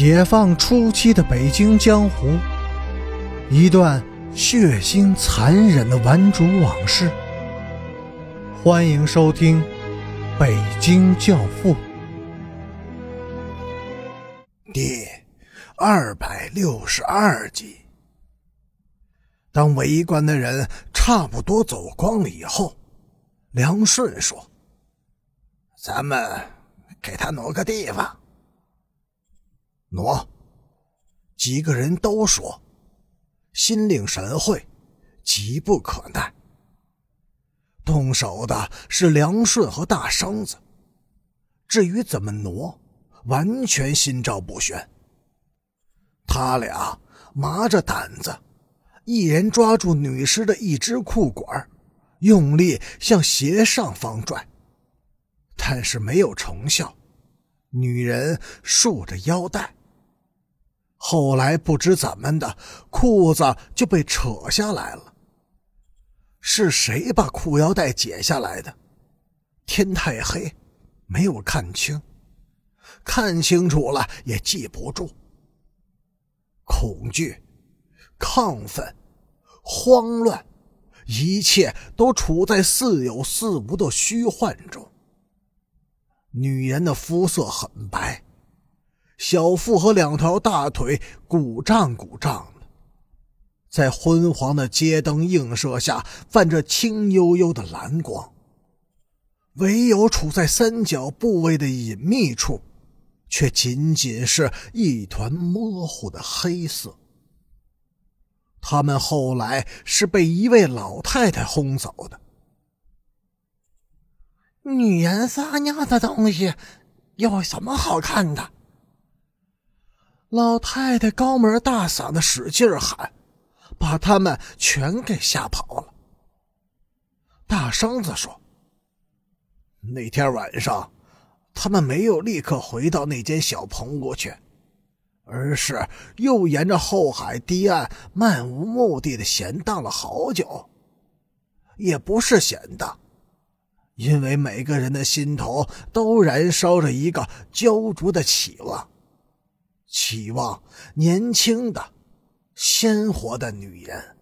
解放初期的北京江湖，一段血腥残忍的顽主往事。欢迎收听《北京教父》第二百六十二集。当围观的人差不多走光了以后，梁顺说：“咱们给他挪个地方。”挪，几个人都说，心领神会，急不可耐。动手的是梁顺和大生子，至于怎么挪，完全心照不宣。他俩麻着胆子，一人抓住女尸的一只裤管，用力向斜上方拽，但是没有成效，女人束着腰带。后来不知怎么的，裤子就被扯下来了。是谁把裤腰带解下来的？天太黑，没有看清。看清楚了也记不住。恐惧、亢奋、慌乱，一切都处在似有似无的虚幻中。女人的肤色很白。小腹和两条大腿鼓胀鼓胀的，在昏黄的街灯映射下泛着青幽幽的蓝光。唯有处在三角部位的隐秘处，却仅仅是一团模糊的黑色。他们后来是被一位老太太轰走的。女人撒尿的东西有什么好看的？老太太高门大嗓的使劲喊，把他们全给吓跑了。大生子说：“那天晚上，他们没有立刻回到那间小棚屋去，而是又沿着后海堤岸漫无目的的闲荡了好久。也不是闲荡，因为每个人的心头都燃烧着一个焦灼的期望。”期望年轻的、鲜活的女人。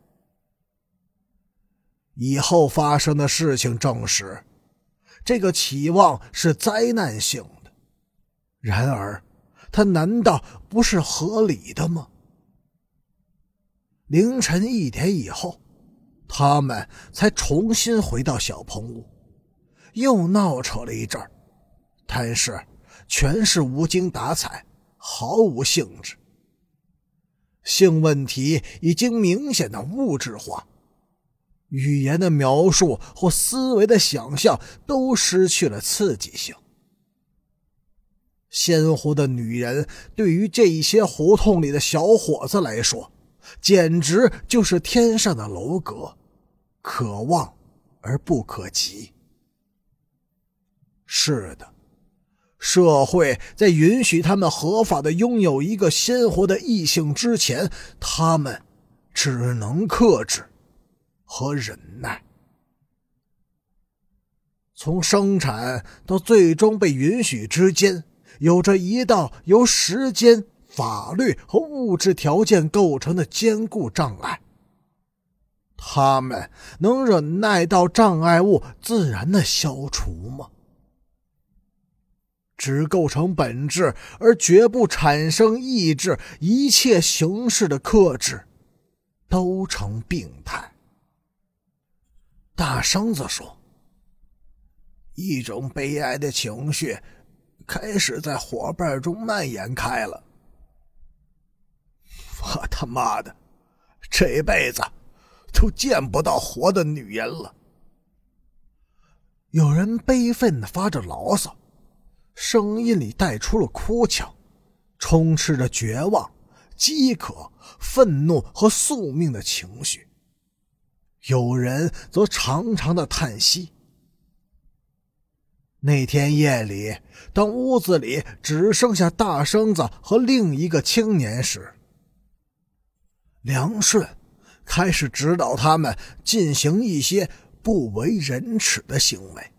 以后发生的事情证实，这个期望是灾难性的。然而，它难道不是合理的吗？凌晨一点以后，他们才重新回到小棚屋，又闹扯了一阵儿，但是全是无精打采。毫无兴致，性问题已经明显的物质化，语言的描述或思维的想象都失去了刺激性。鲜活的女人对于这一些胡同里的小伙子来说，简直就是天上的楼阁，可望而不可及。是的。社会在允许他们合法的拥有一个鲜活的异性之前，他们只能克制和忍耐。从生产到最终被允许之间，有着一道由时间、法律和物质条件构成的坚固障碍。他们能忍耐到障碍物自然的消除吗？只构成本质，而绝不产生意志。一切形式的克制，都成病态。大生子说：“一种悲哀的情绪，开始在伙伴中蔓延开了。我他妈的，这辈子都见不到活的女人了。”有人悲愤的发着牢骚。声音里带出了哭腔，充斥着绝望、饥渴、愤怒和宿命的情绪。有人则长长的叹息。那天夜里，当屋子里只剩下大生子和另一个青年时，梁顺开始指导他们进行一些不为人耻的行为。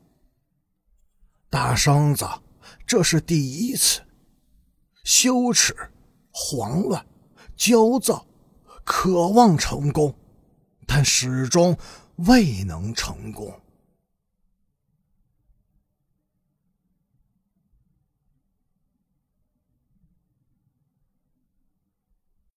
大生子。这是第一次，羞耻慌乱、焦躁，渴望成功，但始终未能成功。